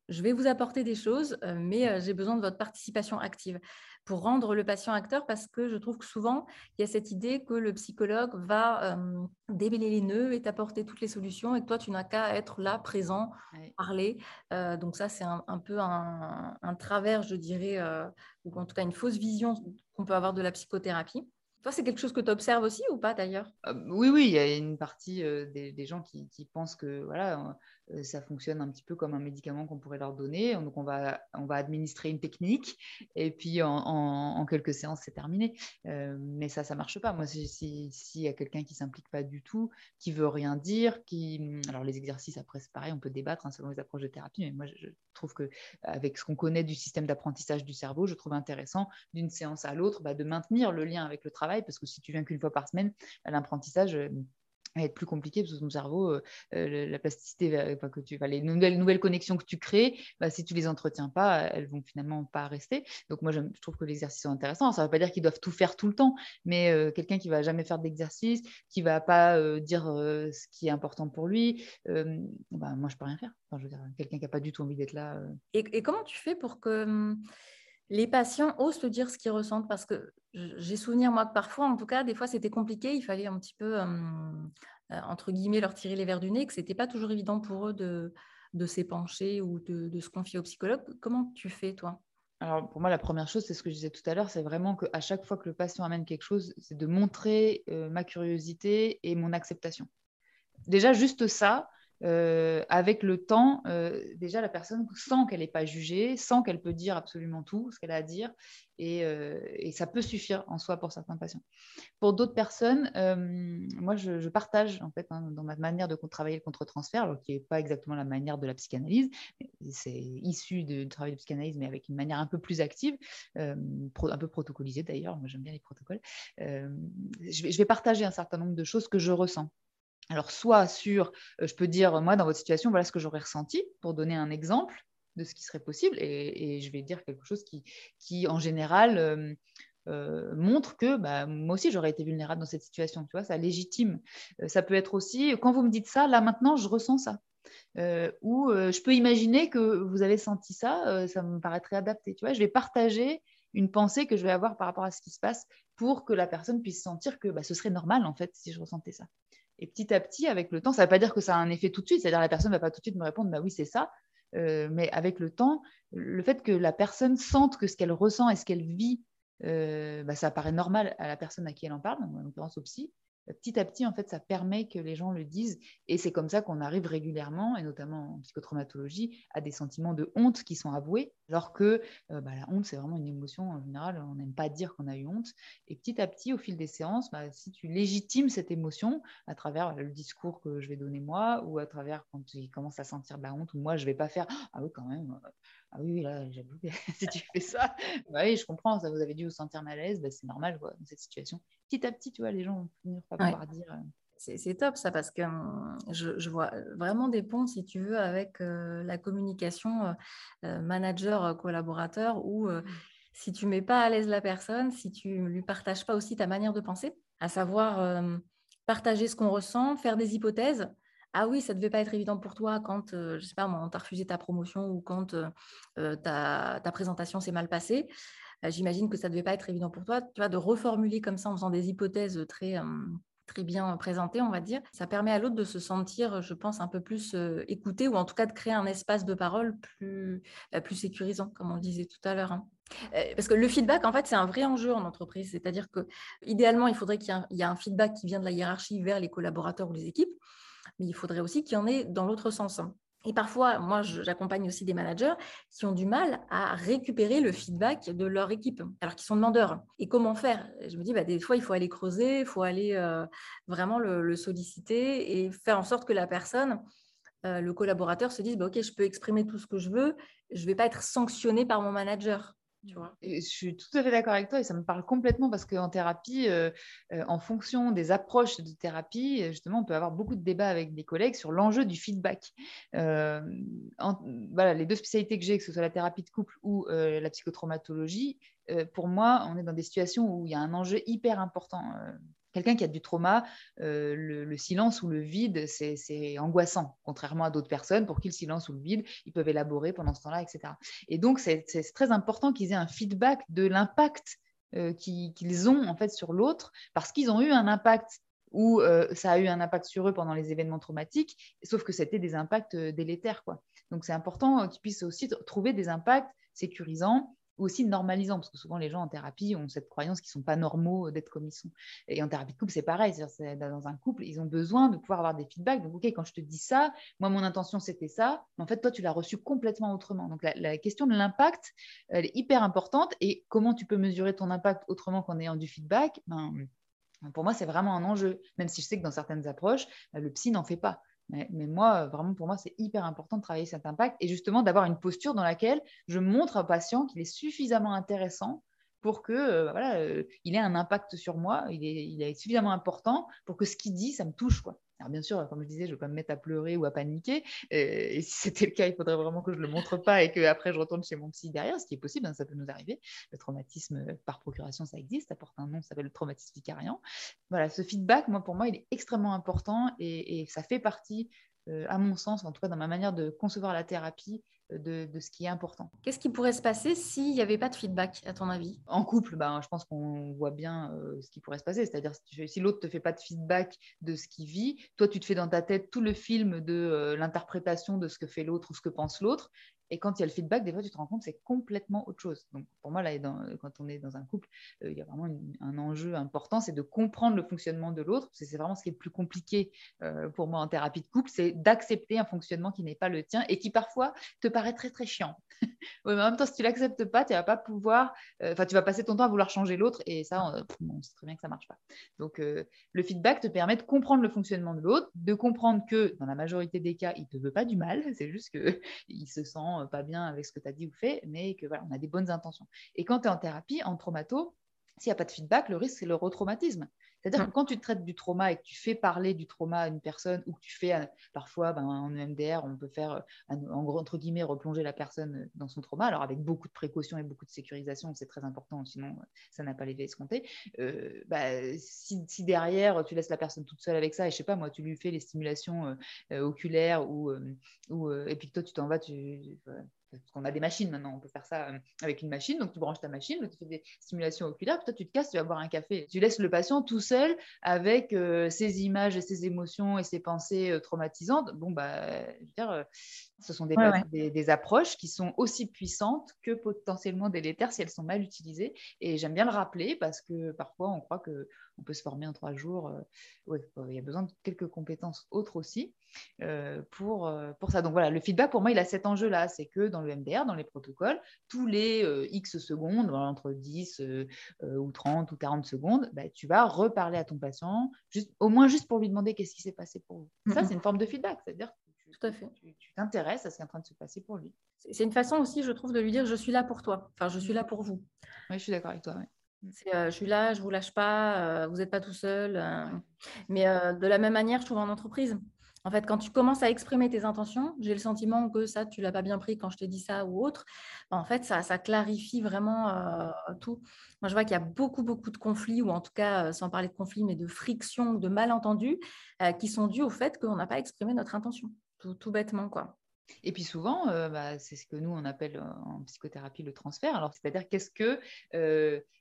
Je vais vous apporter des choses, mais j'ai besoin de votre participation active pour rendre le patient acteur parce que je trouve que souvent, il y a cette idée que le psychologue va euh, démêler les nœuds et t'apporter toutes les solutions et que toi, tu n'as qu'à être là, présent, parler. Euh, donc ça, c'est un, peu un, travers, je dirais, euh, ou en tout cas une fausse vision qu'on peut avoir de la psychothérapie. Toi, c'est quelque chose que tu observes aussi ou pas d'ailleurs? Oui, oui, il y a une partie des, gens qui, pensent que voilà, ça fonctionne un petit peu comme un médicament qu'on pourrait leur donner. Donc, on va, on va administrer une technique et puis en, quelques séances, c'est terminé. mais ça, ça marche pas. Moi, s'il si, y a quelqu'un qui s'implique pas du tout, qui veut rien dire, qui. Alors, les exercices, après, c'est pareil, on peut débattre hein, selon les approches de thérapie, mais moi, je, trouve que avec ce qu'on connaît du système d'apprentissage du cerveau, je trouve intéressant d'une séance à l'autre bah, de maintenir le lien avec le travail, parce que si tu viens qu'une fois par semaine, l'apprentissage va être plus compliqué parce que ton cerveau, euh, euh, la plasticité, les nouvelles, nouvelles connexions que tu crées, bah, si tu les entretiens pas, elles vont finalement pas rester. Donc moi, je, trouve que l'exercice est intéressant. Ça ne veut pas dire qu'ils doivent tout faire tout le temps, mais euh, quelqu'un qui va jamais faire d'exercice, qui va pas dire ce qui est important pour lui, bah, moi, je peux rien faire. Quelqu'un qui n'a pas du tout envie d'être là. Et, et, comment tu fais pour que hum, les patients osent te dire ce qu'ils ressentent parce que j'ai souvenir, moi, que parfois, en tout cas, des fois, c'était compliqué. Il fallait un petit peu, euh, entre guillemets, leur tirer les verres du nez, que ce n'était pas toujours évident pour eux de, de s'épancher ou de, se confier au psychologue. Comment tu fais, toi? Alors pour moi, la première chose, c'est ce que je disais tout à l'heure, c'est vraiment qu'à chaque fois que le patient amène quelque chose, c'est de montrer euh, ma curiosité et mon acceptation. Déjà, juste ça, euh, avec le temps, euh, déjà la personne sent qu'elle n'est pas jugée, sent qu'elle peut dire absolument tout ce qu'elle a à dire, et, euh, ça peut suffire en soi pour certains patients. Pour d'autres personnes, moi je, partage en fait hein, dans ma manière de travailler le contre-transfert, qui n'est pas exactement la manière de la psychanalyse, c'est issu du travail de psychanalyse, mais avec une manière un peu plus active, un peu protocolisée d'ailleurs. Moi j'aime bien les protocoles. je vais partager un certain nombre de choses que je ressens. Alors, soit sur, euh, je peux dire, moi, dans votre situation, voilà ce que j'aurais ressenti, pour donner un exemple de ce qui serait possible, et, je vais dire quelque chose qui, qui en général, euh, euh, montre que bah, moi aussi, j'aurais été vulnérable dans cette situation, tu vois, ça légitime. ça peut être aussi, quand vous me dites ça, là, maintenant, je ressens ça. ou je peux imaginer que vous avez senti ça, ça me paraîtrait adapté, tu vois, je vais partager une pensée que je vais avoir par rapport à ce qui se passe pour que la personne puisse sentir que bah, ce serait normal, en fait, si je ressentais ça. Et petit à petit, avec le temps, ça ne veut pas dire que ça a un effet tout de suite, c'est-à-dire la personne ne va pas tout de suite me répondre, bah oui, c'est ça. Euh, mais avec le temps, le fait que la personne sente que ce qu'elle ressent et ce qu'elle vit, euh, bah, ça paraît normal à la personne à qui elle en parle, en l'occurrence au psy, petit à petit, en fait, ça permet que les gens le disent. Et c'est comme ça qu'on arrive régulièrement, et notamment en psychotraumatologie, à des sentiments de honte qui sont avoués, alors que euh, bah, la honte, c'est vraiment une émotion en général, on n'aime pas dire qu'on a eu honte. Et petit à petit, au fil des séances, bah, si tu légitimes cette émotion à travers le discours que je vais donner moi, ou à travers quand il commence à sentir de la honte, ou moi, je vais pas faire Ah oui, quand même, ah oui, là, j'avoue, *laughs* si tu fais ça, bah oui, je comprends, ça vous avez dû vous sentir mal à l'aise, bah, c'est normal dans cette situation. Petit à petit, tu vois, les gens vont finir par pouvoir dire. Euh, c'est top ça parce que hum, je, vois vraiment des ponts, si tu veux, avec euh, la communication euh, manager-collaborateur où mmh. si tu mets pas à l'aise la personne, si tu lui partages pas aussi ta manière de penser, à savoir partager ce qu'on ressent, faire des hypothèses, ah oui, ça ne devait pas être évident pour toi quand, je sais pas, on t'a refusé ta promotion ou quand ta, présentation s'est mal passée. J'imagine que ça ne devait pas être évident pour toi, tu vois, de reformuler comme ça en faisant des hypothèses très, très bien présentées, on va dire. Ça permet à l'autre de se sentir, je pense, un peu plus écouté ou en tout cas de créer un espace de parole plus, bah, plus sécurisant, comme on le disait tout à l'heure. Hein. Parce que le feedback, en fait, c'est un vrai enjeu en entreprise. C'est-à-dire que, idéalement, il faudrait qu'il y ait un feedback qui vient de la hiérarchie vers les collaborateurs ou les équipes mais il faudrait aussi qu'il y en ait dans l'autre sens. Et parfois, moi, j'accompagne aussi des managers qui ont du mal à récupérer le feedback de leur équipe, alors qu'ils sont demandeurs. Et comment faire? Je me dis, bah, des fois, il faut aller creuser, il faut aller euh, vraiment le, solliciter et faire en sorte que la personne, euh, le collaborateur, se dise, bah, OK, je peux exprimer tout ce que je veux, je ne vais pas être sanctionné par mon manager je suis tout à fait d'accord avec toi et ça me parle complètement parce qu'en thérapie, euh, euh, en fonction des approches de thérapie, justement, on peut avoir beaucoup de débats avec des collègues sur l'enjeu du feedback. Euh, voilà, les deux spécialités que j'ai, que ce soit la thérapie de couple ou la psychotraumatologie, pour moi, on est dans des situations où il y a un enjeu hyper important Quelqu'un qui a du trauma, euh, le, silence ou le vide, c'est angoissant, contrairement à d'autres personnes pour qui le silence ou le vide, ils peuvent élaborer pendant ce temps-là, etc. Et donc, c'est très important qu'ils aient un feedback de l'impact euh, qu'ils ont en fait sur l'autre, parce qu'ils ont eu un impact ou euh, ça a eu un impact sur eux pendant les événements traumatiques, sauf que c'était des impacts délétères. Quoi. Donc, c'est important qu'ils puissent aussi trouver des impacts sécurisants aussi normalisant, parce que souvent les gens en thérapie ont cette croyance qu'ils ne sont pas normaux d'être comme ils sont. Et en thérapie de couple, c'est pareil. Dans un couple, ils ont besoin de pouvoir avoir des feedbacks. Donc, OK, quand je te dis ça, moi, mon intention, c'était ça. Mais en fait, toi, tu l'as reçu complètement autrement. Donc, la, question de l'impact, elle est hyper importante. Et comment tu peux mesurer ton impact autrement qu'en ayant du feedback? Ben, Pour moi, c'est vraiment un enjeu. Même si je sais que dans certaines approches, le psy n'en fait pas. Mais, moi, vraiment, pour moi, c'est hyper important de travailler cet impact et justement d'avoir une posture dans laquelle je montre au patient qu'il est suffisamment intéressant pour que euh, voilà, euh, il ait un impact sur moi, il est, il est suffisamment important pour que ce qu'il dit, ça me touche. Alors bien sûr, comme je disais, je ne vais pas me mettre à pleurer ou à paniquer. Et, si c'était le cas, il faudrait vraiment que je ne le montre pas et qu'après je retourne chez mon psy derrière, ce qui est possible, hein, ça peut nous arriver. Le traumatisme par procuration, ça existe, ça porte un nom, ça s'appelle le traumatisme vicariant. Voilà, ce feedback, moi, pour moi, il est extrêmement important et, ça fait partie, euh, à mon sens, en tout cas dans ma manière de concevoir la thérapie, de, ce qui est important. Qu'est-ce qui pourrait se passer s'il n'y avait pas de feedback, à ton avis? En couple, ben, je pense qu'on voit bien euh, ce qui pourrait se passer. C'est-à-dire si, si l'autre ne te fait pas de feedback de ce qu'il vit, toi, tu te fais dans ta tête tout le film de euh, l'interprétation de ce que fait l'autre ou ce que pense l'autre. Et quand il y a le feedback, des fois, tu te rends compte c'est complètement autre chose. Donc, pour moi, là, quand on est dans un couple, euh, il y a vraiment un enjeu important, c'est de comprendre le fonctionnement de l'autre. C'est vraiment ce qui est le plus compliqué euh, pour moi en thérapie de couple, c'est d'accepter un fonctionnement qui n'est pas le tien et qui parfois te paraît très, très chiant. *laughs* oui, mais en même temps, si tu l'acceptes pas, tu vas pas pouvoir, euh, enfin, tu vas passer ton temps à vouloir changer l'autre et ça, on, sait très bien que ça marche pas. Donc, le feedback te permet de comprendre le fonctionnement de l'autre, de comprendre que dans la majorité des cas, il te veut pas du mal, *laughs* c'est juste qu'il se sent pas bien avec ce que tu as dit ou fait, mais que voilà, on a des bonnes intentions. Et quand tu es en thérapie, en traumato, s'il n'y a pas de feedback, le risque, c'est le retraumatisme. C'est-à-dire que mmh. quand tu traites du trauma et que tu fais parler du trauma à une personne ou que tu fais, euh, parfois, ben, en EMDR, on peut faire, euh, en gros, entre guillemets, replonger la personne euh, dans son trauma, alors avec beaucoup de précautions et beaucoup de sécurisation, c'est très important, sinon ça n'a pas l'effet escompté. bah, si, si, derrière, tu laisses la personne toute seule avec ça, et je sais pas, moi, tu lui fais les stimulations oculaires ou, ou et puis que toi, tu t'en vas, tu parce qu'on a des machines maintenant, on peut faire ça euh, avec une machine. Donc, tu branches ta machine, tu fais des stimulations oculaires, puis toi, tu te casses, tu vas boire un café. Tu laisses le patient tout seul avec euh, ses images et ses émotions et ses pensées euh, traumatisantes. Bon, bah, je veux dire, ce sont des, des, approches qui sont aussi puissantes que potentiellement délétères si elles sont mal utilisées. Et j'aime bien le rappeler parce que parfois, on croit qu'on peut se former en trois jours. oui, il y a besoin de quelques compétences autres aussi. Pour, pour ça. Donc voilà, le feedback, pour moi, il a cet enjeu-là. C'est que dans le MDR, dans les protocoles, tous les euh, X secondes, entre 10 ou 30 ou 40 secondes, bah, tu vas reparler à ton patient, juste, au moins juste pour lui demander qu'est-ce qui s'est passé pour vous. Ça, c'est une forme de feedback. C'est-à-dire que tu t'intéresses à ce qui est en train de se passer pour lui. C'est une façon aussi, je trouve, de lui dire je suis là pour toi. Enfin, je suis là pour vous. Oui, je suis d'accord avec toi. je suis là, je ne vous lâche pas, vous n'êtes pas tout seul. mais de la même manière, je trouve en entreprise, en fait, quand tu commences à exprimer tes intentions, j'ai le sentiment que ça, tu l'as pas bien pris quand je t'ai dit ça ou autre. Ben, en fait, ça, clarifie vraiment euh, tout. Moi, je vois qu'il y a beaucoup, beaucoup de conflits, ou en tout cas, euh, sans parler de conflits, mais de frictions, de malentendus, euh, qui sont dus au fait qu'on n'a pas exprimé notre intention, tout, bêtement, quoi. Et puis souvent, bah, c'est ce que nous on appelle en psychothérapie le transfert. Alors, c'est-à-dire qu'est-ce que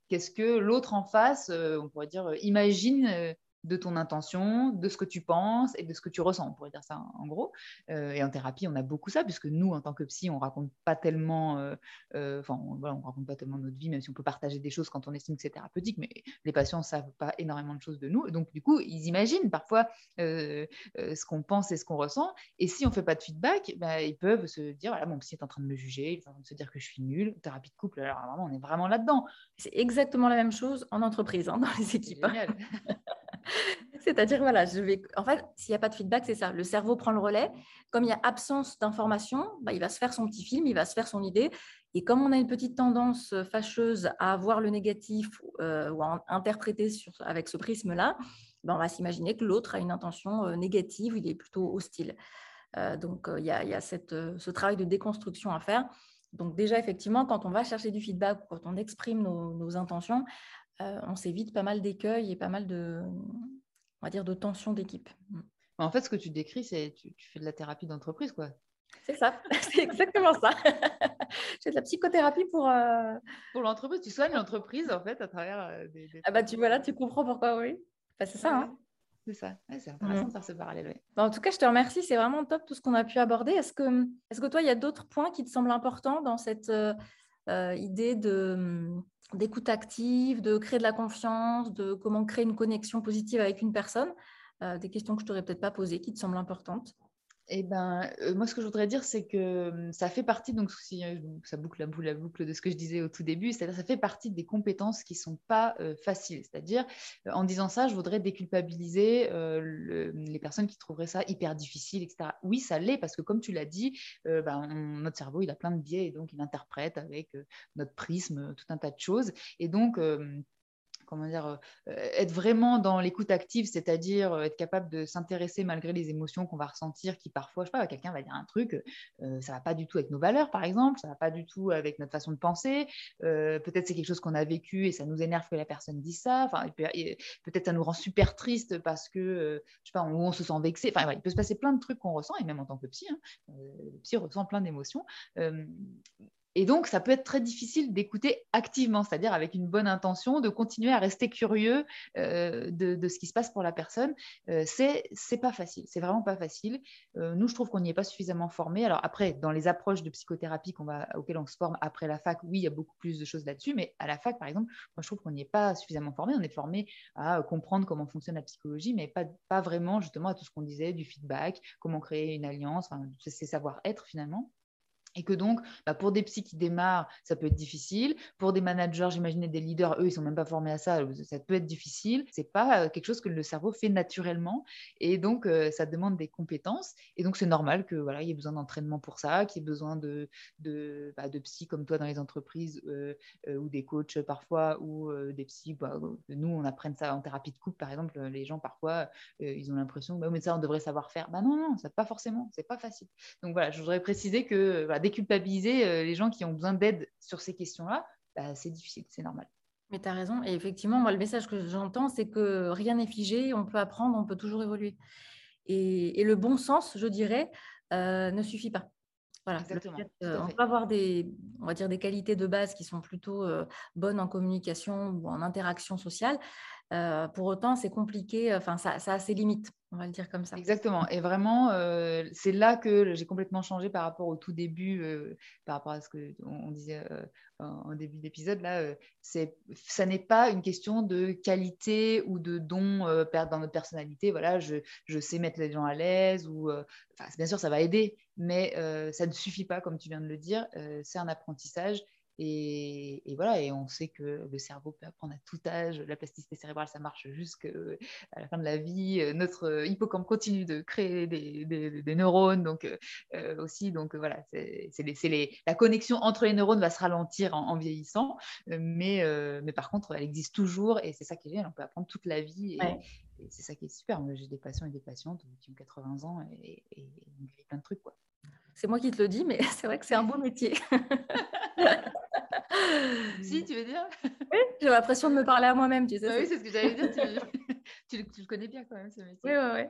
qu'est-ce que l'autre en face, on pourrait dire, imagine de ton intention, de ce que tu penses et de ce que tu ressens. On pourrait dire ça en gros. Euh, et en thérapie, on a beaucoup ça, puisque nous, en tant que psy, on raconte pas tellement, euh, euh, enfin, voilà, on raconte pas tellement notre vie, même si on peut partager des choses quand on estime que c'est thérapeutique, mais les patients ne savent pas énormément de choses de nous. Donc, du coup, ils imaginent parfois ce qu'on pense et ce qu'on ressent. Et si on fait pas de feedback, bah, ils peuvent se dire, voilà, mon psy est en train de me juger, il est en train de se dire que je suis nulle. Thérapie de couple, alors vraiment, on est vraiment là-dedans. C'est exactement la même chose en entreprise, hein, dans les équipes. *laughs* C'est-à-dire, voilà, je vais. En fait, s'il n'y a pas de feedback, c'est ça. Le cerveau prend le relais. Comme il y a absence d'information, bah, il va se faire son petit film, il va se faire son idée. Et comme on a une petite tendance fâcheuse à voir le négatif euh, ou à interpréter avec ce prisme-là, bah, on va s'imaginer que l'autre a une intention euh, négative, il est plutôt hostile. Euh, donc, il y a, ce travail de déconstruction à faire. Donc, déjà, effectivement, quand on va chercher du feedback, quand on exprime nos intentions, euh, on s'évite pas mal d'écueils et pas mal de, on va dire, de tensions d'équipe. Mm. En fait, ce que tu décris, c'est tu, tu fais de la thérapie d'entreprise, quoi. C'est ça, *laughs* c'est exactement ça. *laughs* J'ai de la psychothérapie pour. Euh, pour l'entreprise, tu soignes l'entreprise en fait à travers euh, des, Ah bah tu vois là, tu comprends pourquoi, oui. c'est ça. Hein. C'est ça, c'est intéressant mm. de faire ce parallèle. Bah, en tout cas, je te remercie, c'est vraiment top tout ce qu'on a pu aborder. Est-ce que, est -ce que toi, il y a d'autres points qui te semblent importants dans cette idée de d'écoute active, de créer de la confiance, de comment créer une connexion positive avec une personne. des questions que je t'aurais peut-être pas posées, qui te semblent importantes. Eh ben, euh, moi, ce que je voudrais dire, c'est que hum, ça fait partie, donc euh, ça boucle la boucle, la boucle de ce que je disais au tout début, c'est-à-dire ça fait partie des compétences qui sont pas euh, faciles. C'est-à-dire, en disant ça, je voudrais déculpabiliser les personnes qui trouveraient ça hyper difficile, etc. Oui, ça l'est parce que comme tu l'as dit, ben, notre cerveau, il a plein de biais et donc il interprète avec notre prisme tout un tas de choses. Et donc comment dire, euh, être vraiment dans l'écoute active, c'est-à-dire euh, être capable de s'intéresser malgré les émotions qu'on va ressentir, qui parfois, je sais pas, quelqu'un va dire un truc, euh, ça va pas du tout avec nos valeurs, par exemple, ça va pas du tout avec notre façon de penser. peut-être c'est quelque chose qu'on a vécu et ça nous énerve que la personne dise ça. Enfin, peut-être ça nous rend super triste parce que, je sais pas, on, on se sent vexé. Enfin, il peut se passer plein de trucs qu'on ressent et même en tant que psy, hein, le psy ressent plein d'émotions. Et donc, ça peut être très difficile d'écouter activement, c'est-à-dire avec une bonne intention, de continuer à rester curieux euh, de, ce qui se passe pour la personne. Euh, c'est pas facile, c'est vraiment pas facile. Euh, nous, je trouve qu'on n'y est pas suffisamment formé. Alors après, dans les approches de psychothérapie qu'on va, auxquelles on se forme après la fac, oui, il y a beaucoup plus de choses là-dessus, mais à la fac, par exemple, moi, je trouve qu'on n'y est pas suffisamment formé. On est formé à comprendre comment fonctionne la psychologie, mais pas, pas vraiment justement à tout ce qu'on disait, du feedback, comment créer une alliance, enfin, c'est savoir-être finalement. Et que donc, bah, pour des psys qui démarrent, ça peut être difficile. Pour des managers, j'imaginais des leaders, eux, ils sont même pas formés à ça, ça peut être difficile. C'est pas euh, quelque chose que le cerveau fait naturellement, et donc euh, ça demande des compétences. Et donc c'est normal que voilà, il y ait besoin d'entraînement pour ça, qu'il y ait besoin de de, bah, comme toi dans les entreprises euh, ou des coachs parfois ou des psys. Bah, nous, on apprenne ça en thérapie de couple, par exemple. Les gens parfois, ils ont l'impression, bah, mais ça, on devrait savoir faire. Bah non, non, ça pas forcément, c'est pas facile. Donc voilà, je voudrais préciser que déculpabiliser euh, les gens qui ont besoin d'aide sur ces questions-là, bah, c'est difficile, c'est normal. Mais tu as raison. Et effectivement, moi, le message que j'entends, c'est que rien n'est figé, on peut apprendre, on peut toujours évoluer. Et, le bon sens, je dirais, euh, ne suffit pas. Voilà, Exactement, euh, on peut avoir des, on va dire des qualités de base qui sont plutôt bonnes en communication ou en interaction sociale, euh, pour autant, c'est compliqué, enfin, ça, a ses limites, on va le dire comme ça. Exactement. Et vraiment, euh, c'est là que j'ai complètement changé par rapport au tout début, euh, par rapport à ce qu'on disait en début d'épisode. Là, c'est, ça n'est pas une question de qualité ou de don dans notre personnalité. Voilà, je, je, sais mettre les gens à l'aise ou, bien sûr, ça va aider, mais ça ne suffit pas, comme tu viens de le dire. c'est un apprentissage et, voilà, et on sait que le cerveau peut apprendre à tout âge. La plasticité cérébrale, ça marche jusqu'à la fin de la vie. Notre hippocampe continue de créer des, neurones, donc euh, aussi, donc voilà, c'est les, la connexion entre les neurones va se ralentir en, vieillissant, mais, euh, mais par contre, elle existe toujours, et c'est ça qui est génial. On peut apprendre toute la vie. Et, c'est ça qui est super. J'ai des patients et des patientes qui ont 80 ans et, et, et plein de trucs. Quoi. C'est moi qui te le dis, mais *laughs* c'est vrai que c'est un beau métier. *laughs* si, tu veux dire Oui, j'ai l'impression de me parler à moi-même, tu sais. Ah oui, c'est ce que j'allais dire. *laughs* Tu, le, connais bien quand même, ce métier. Oui, oui,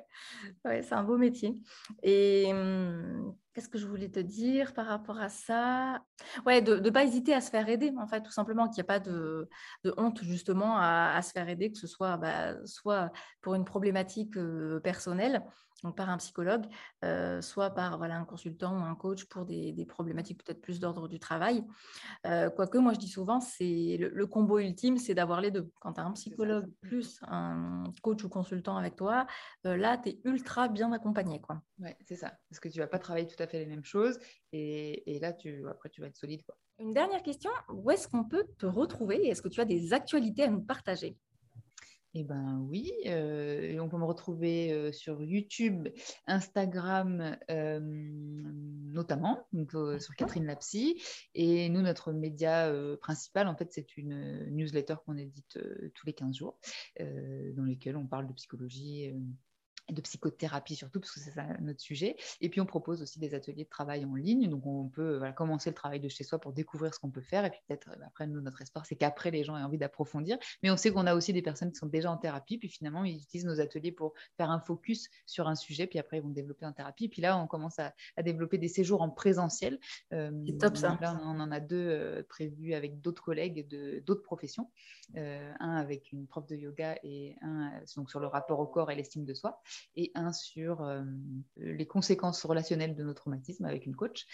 oui. c'est un beau métier. Et hum, qu'est-ce que je voulais te dire par rapport à ça? Ouais, de ne pas hésiter à se faire aider, en fait, tout simplement, qu'il n'y a pas de, honte, justement, à, se faire aider, que ce soit bah, soit pour une problématique euh, personnelle, donc par un psychologue, euh, soit par voilà, un consultant un coach pour des, problématiques peut-être plus d'ordre du travail. Euh, quoique, moi, je dis souvent, c'est le, combo ultime, c'est d'avoir les deux. Quand tu as un psychologue plus un coach ou consultant avec toi, euh, là, tu es ultra bien accompagné. Quoi. Ouais, c'est ça. Parce que tu vas pas travailler tout à fait les mêmes choses. Et, là, tu, après, tu vas être solide. Quoi. Une dernière question. Où est-ce qu'on peut te retrouver Est-ce que tu as des actualités à nous partager? Eh ben oui, euh, on peut me retrouver euh, sur YouTube, Instagram euh, notamment, donc, sur Catherine Lapsy. Et nous, notre média principal, en fait, c'est une newsletter qu'on édite tous les 15 jours, dans lesquelles on parle de psychologie de psychothérapie surtout, parce que c'est notre sujet. Et puis on propose aussi des ateliers de travail en ligne, donc on peut voilà, commencer le travail de chez soi pour découvrir ce qu'on peut faire. Et puis peut-être euh, après, nous, notre espoir, c'est qu'après, les gens aient envie d'approfondir. Mais on sait qu'on a aussi des personnes qui sont déjà en thérapie, puis finalement, ils utilisent nos ateliers pour faire un focus sur un sujet, puis après, ils vont développer en thérapie. Puis là, on commence à, développer des séjours en présentiel. Euh, c'est top ça. Là, on en a deux euh, prévus avec d'autres collègues de d'autres professions. un avec une prof de yoga et un donc, sur le rapport au corps et l'estime de soi. Et un sur les conséquences relationnelles de nos traumatismes avec une coach.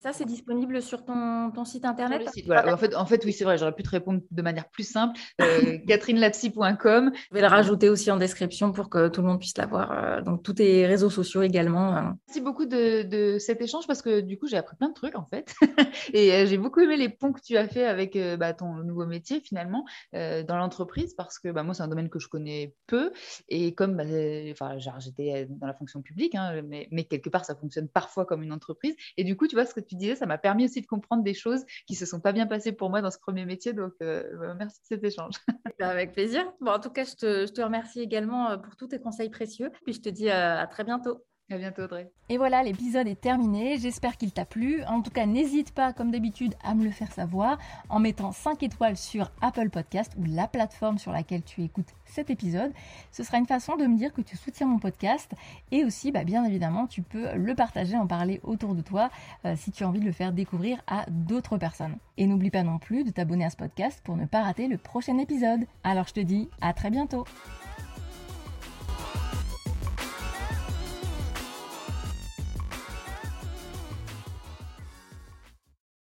Ça, c'est disponible sur ton, ton site internet En, fait, en fait, oui, c'est vrai, j'aurais pu te répondre de manière plus simple. *laughs* catherinelapsy.com. Je vais le rajouter aussi en description pour que tout le monde puisse la voir. donc, tous tes réseaux sociaux également. Merci beaucoup de, de, cet échange parce que du coup, j'ai appris plein de trucs en fait. *laughs* et j'ai beaucoup aimé les ponts que tu as fait avec bah, ton nouveau métier finalement dans l'entreprise parce que bah, moi, c'est un domaine que je connais peu. Et comme bah, enfin, j'étais dans la fonction publique, hein, mais, quelque part, ça fonctionne parfois comme une entreprise. Et du coup, tu vois, ce que tu disais, ça m'a permis aussi de comprendre des choses qui se sont pas bien passées pour moi dans ce premier métier. Donc, euh, merci de cet échange. *laughs* Avec plaisir. Bon, en tout cas, je te, je te remercie également euh, pour tous tes conseils précieux. Puis je te dis euh, à très bientôt. À bientôt Audrey. Et voilà, l'épisode est terminé. J'espère qu'il t'a plu. En tout cas, n'hésite pas, comme d'habitude, à me le faire savoir en mettant 5 étoiles sur Apple Podcast ou la plateforme sur laquelle tu écoutes cet épisode. Ce sera une façon de me dire que tu soutiens mon podcast. Et aussi, bah, bien évidemment, tu peux le partager, en parler autour de toi euh, si tu as envie de le faire découvrir à d'autres personnes. Et n'oublie pas non plus de t'abonner à ce podcast pour ne pas rater le prochain épisode. Alors je te dis à très bientôt.